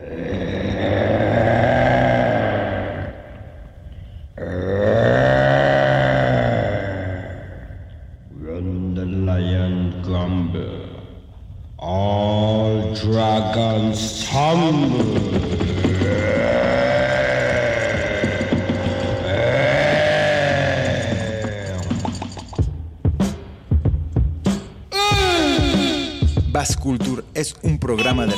Yeah.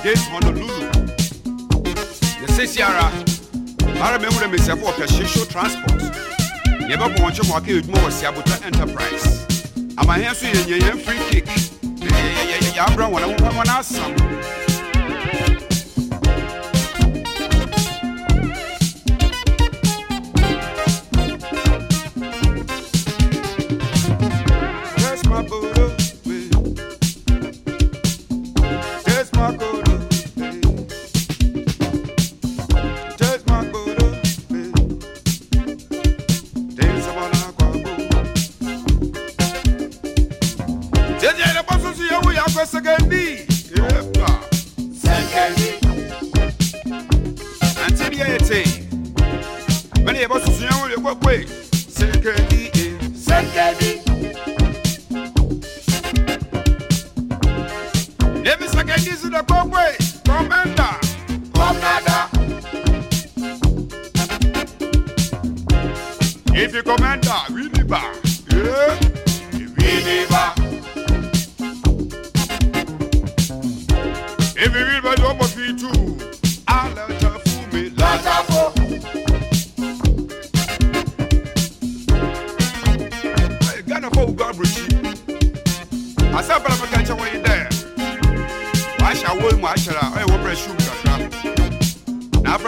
against Honolulu. Yɛsɛ siara mara mahu dɛ mesiafo wɔpɛ hyehyew transport yɛbɛbɔ wɔn nkyɛn ma wɔaka adwuma wɔ siabota enterprise amahɛn so yɛnyɛ yɛn free kick Yeah, yeah, yeah, yeah. I'm running up yɛabra wɔn wɔn asam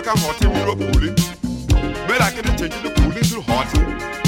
African hotel, Europe, cooling. But I can change the cooling to hot.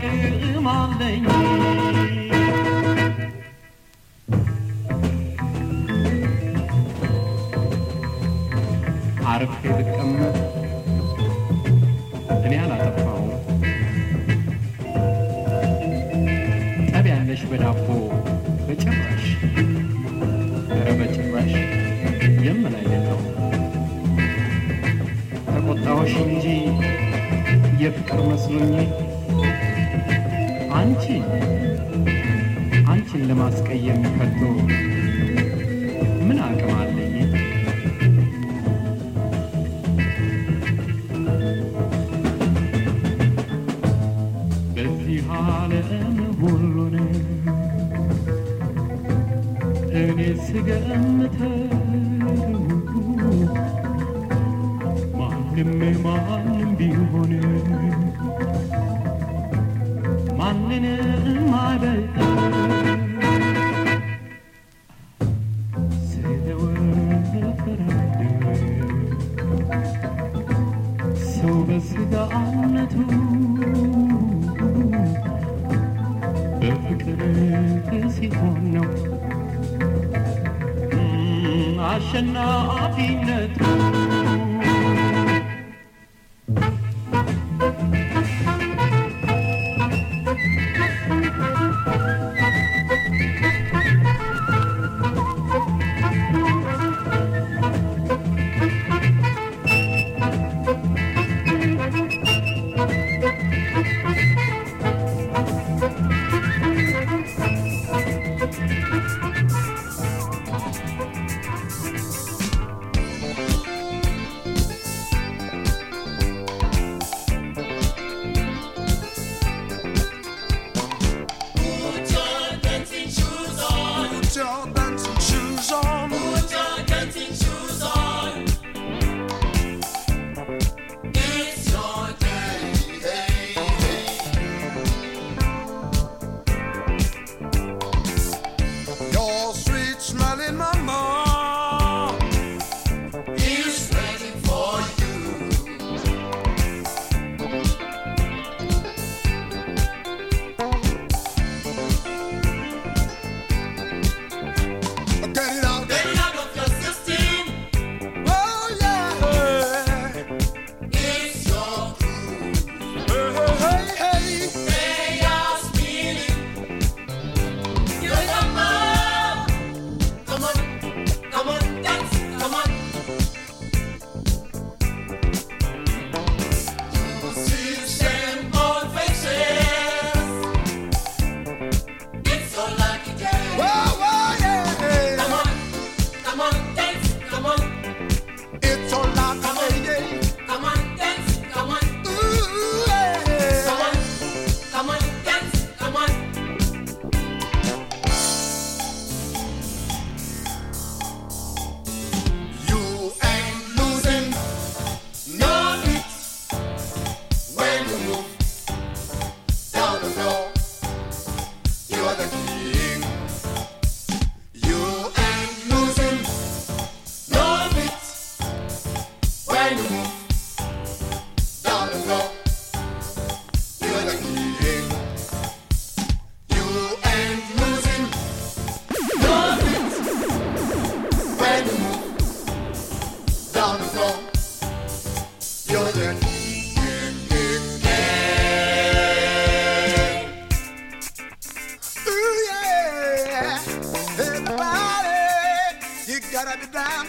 kırmam kalbime malum bir hone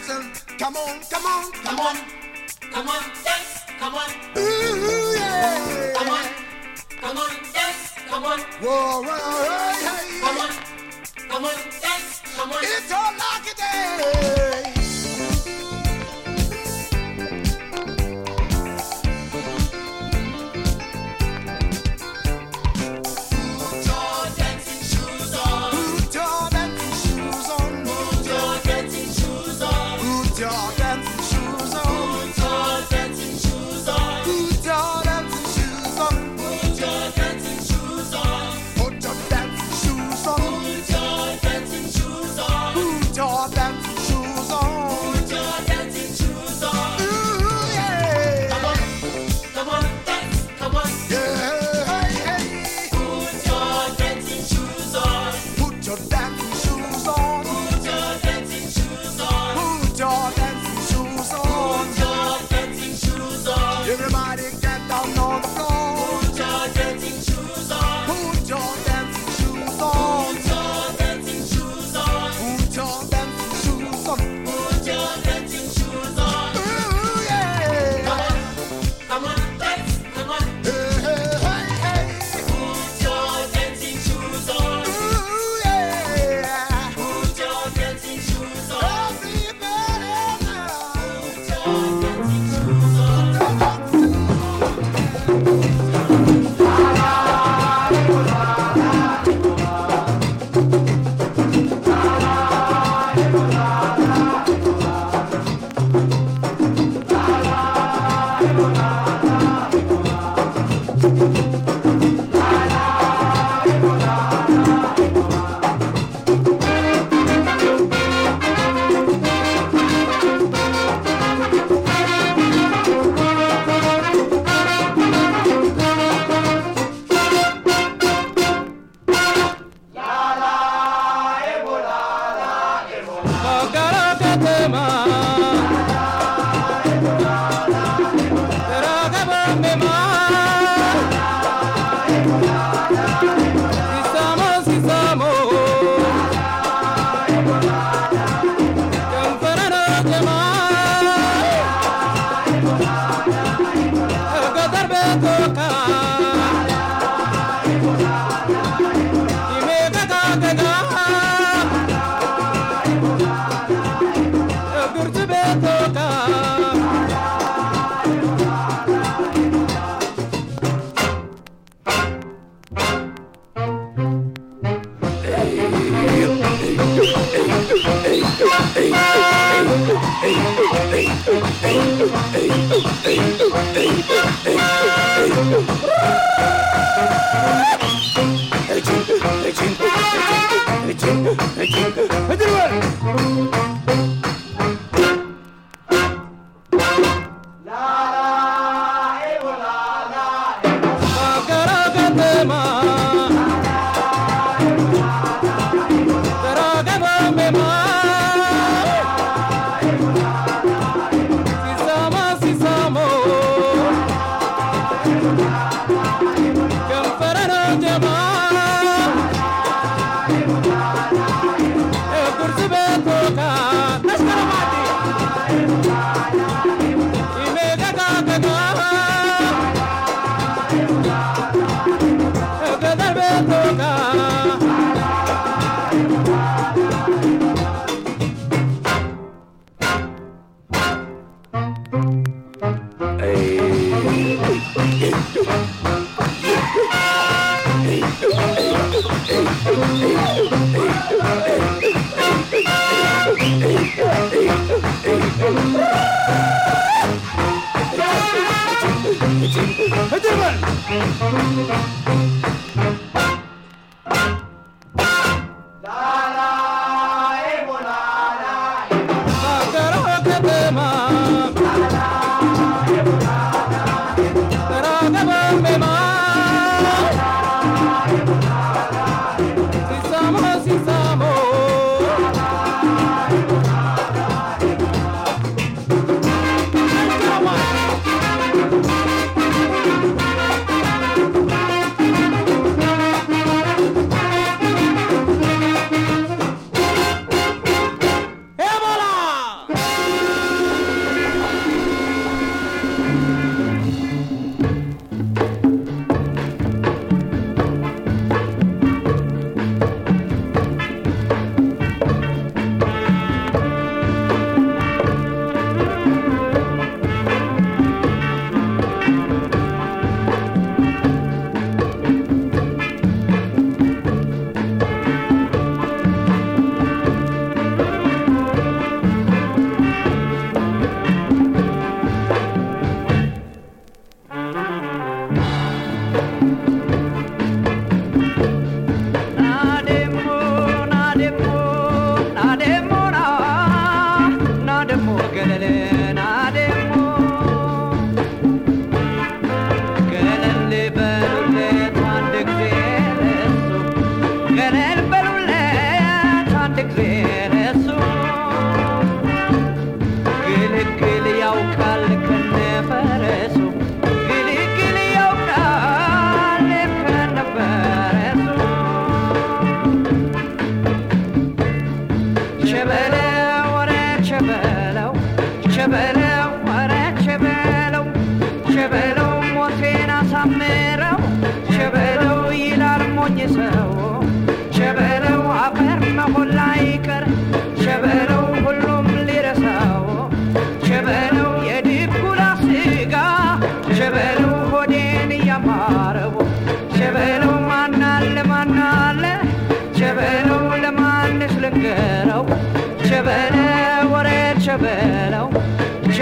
listen. Come on, come on, come on, come on, dance, come on. Ooh yeah. Come on, come on, dance, come on. Whoa, whoa, hey, hey. Come on, come on, dance, come on. It's all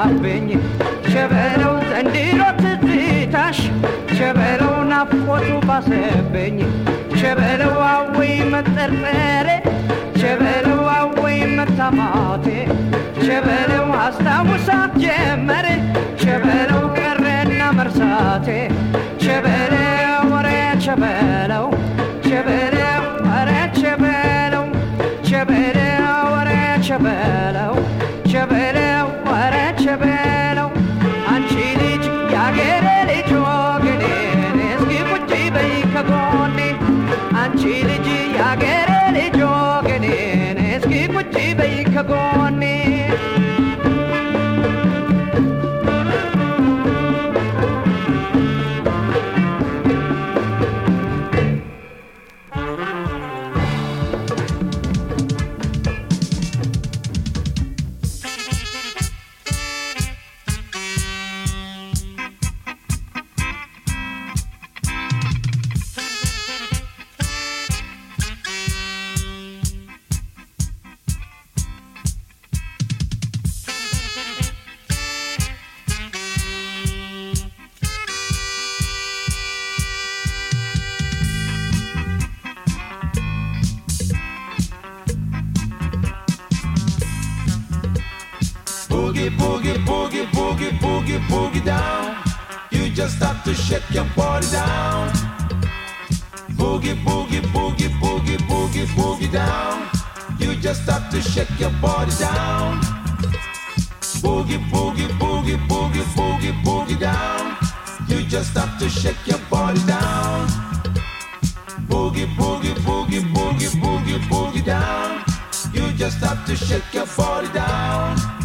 በዛብኝ ሸበለው ዘንድሮ ትዝታሽ ሸበለው ናፍቆቱ ባሰብኝ። ሸበለው አወይ መጠርጠሬ ሸበለው አወይ መታማቴ። ሸበለው አስታውሳት ጀመሬ ሸበለው ቀረና መርሳቴ። ሸበለው ወሬ ሸበለው down. You just have to shake your body down. Boogie, boogie, boogie, boogie, boogie, boogie down. You just have to shake your body down. Boogie, boogie, boogie, boogie, boogie, boogie down. You just have to shake your body down.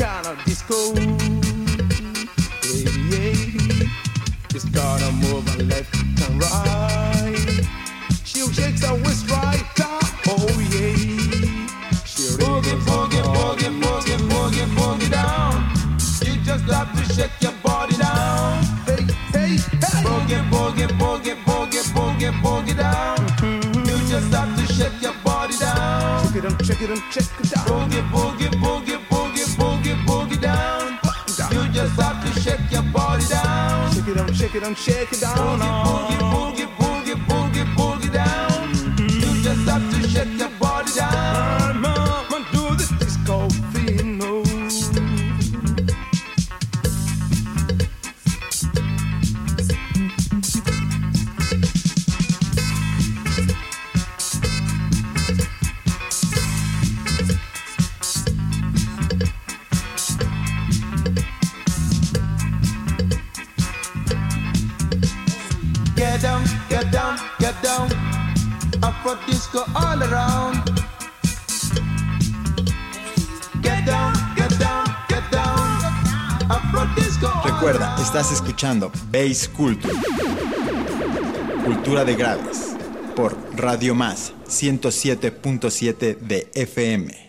Africana disco? Yeah, yeah. Just gotta move her left and right. She shakes her waist right up. Oh yeah. She boogie, boogie, boogie, boogie, boogie, boogie down. You just have to shake your body down. Hey, hey, hey. Boogie, boogie, boogie, boogie, boogie, boogie down. You just have to shake your body down. Check it out, check it out, check it out. Boogie, boogie, it out, shake it down. Bass Culture. Cultura de graves. Por Radio Más 107.7 de FM.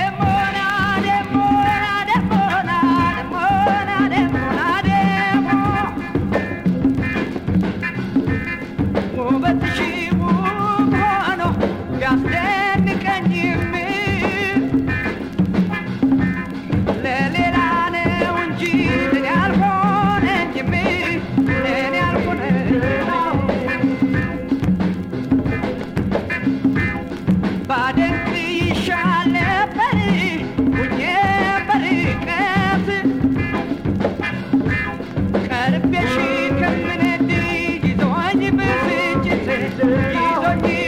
Thank you.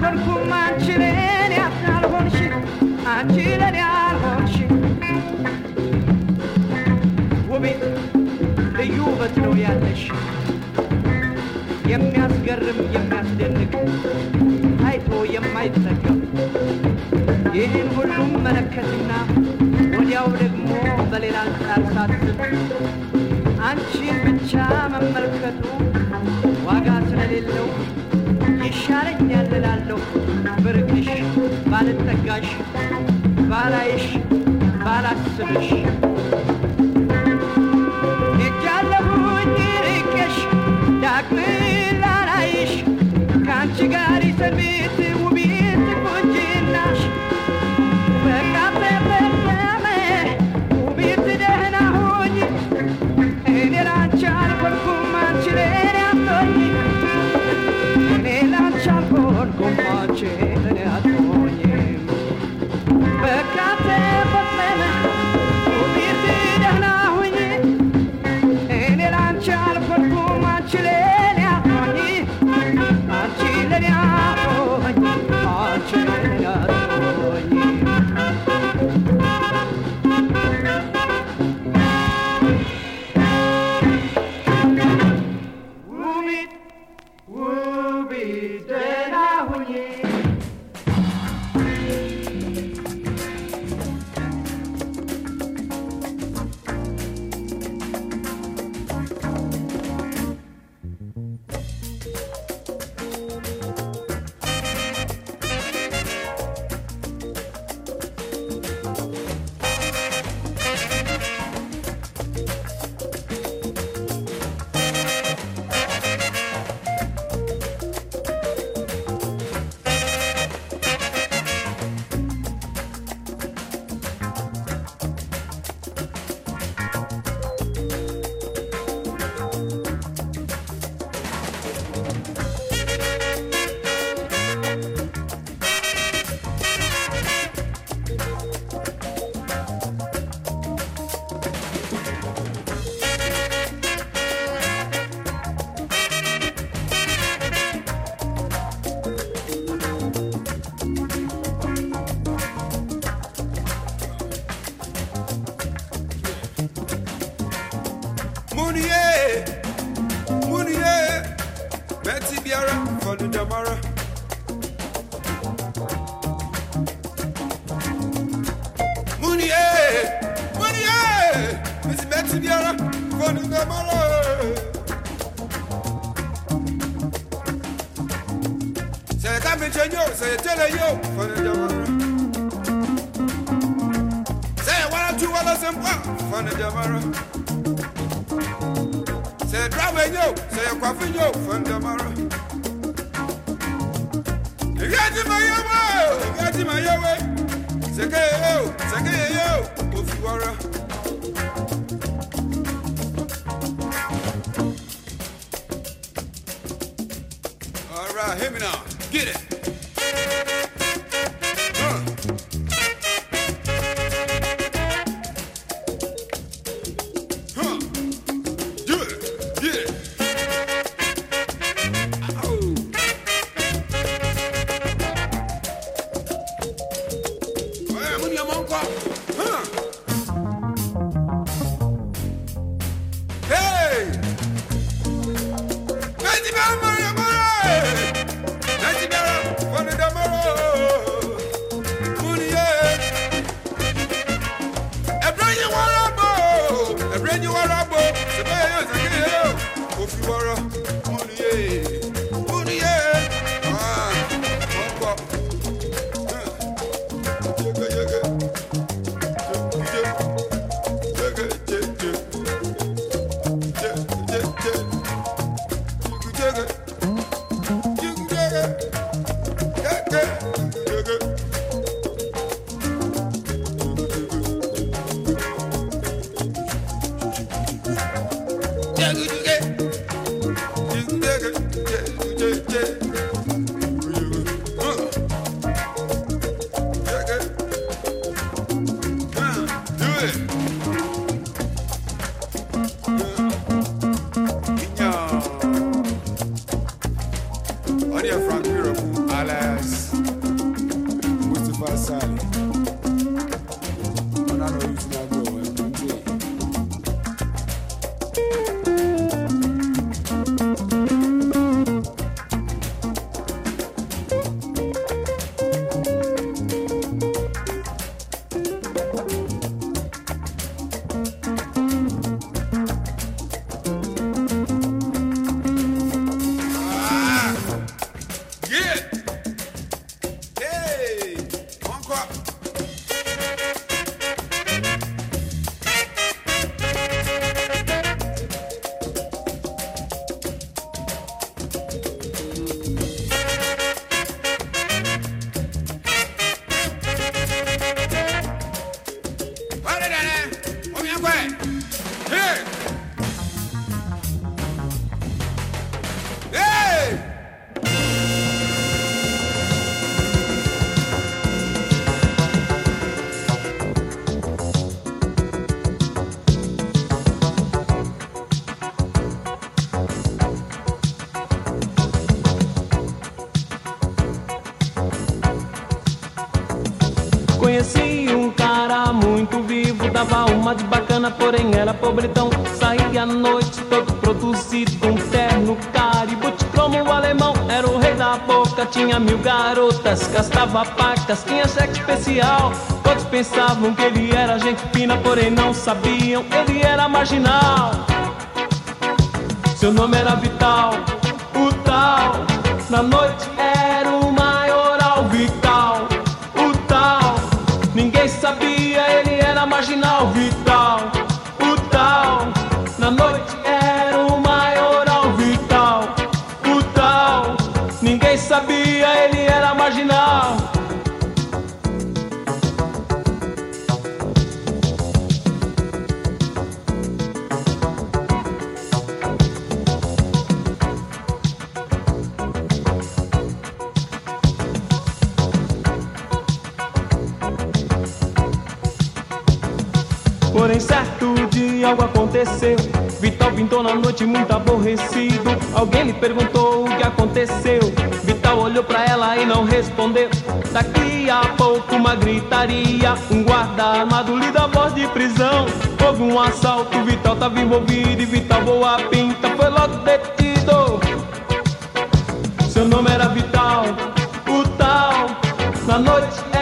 አልሆንኩም አንቺ ለኔ ያልሆንሽ አንቺ ለኔ ያልሆንሽ ውቤ ልዩ ውበት ነው ያለሽ። የሚያስገርም የሚያስደንቅ ታይቶ የማይተካ ይህን ሁሉም መለከትና ወዲያው ደግሞ በሌላ አንጻር ሳስብ አንቺን ብቻ መመልከቱ ዋጋ ስለሌለው ይሻለኛል እላለሁ። ብርቅሽ ባልጠጋሽ ባላይሽ ባላስብሽ። ሄጃለሁኝ ርቄሽ ዳግም ላላይሽ። ከአንቺ ጋር ይሰንብት Say drama yo, say coffee yo, from tomorrow. You got to my yo, you got to my yo. Say yo, say yo, if you are. All right, hear me now. Get it. Conheci um cara muito vivo, dava uma de bacana, porém era pobretão. Saía à noite todo produzido, um terno caribote como o alemão. Era o rei da boca, tinha mil garotas, gastava pacas, tinha cheque especial. Todos pensavam que ele era gente fina, porém não sabiam, ele era marginal. Seu nome era Vital, o tal, na noite era. Aconteceu. Vital pintou na noite muito aborrecido. Alguém lhe perguntou o que aconteceu. Vital olhou pra ela e não respondeu. Daqui a pouco uma gritaria. Um guarda armado lhe dá voz de prisão. Houve um assalto, Vital tava envolvido. E Vital voa a pinta, foi logo detido. Seu nome era Vital, o tal. Na noite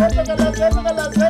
Baby, all the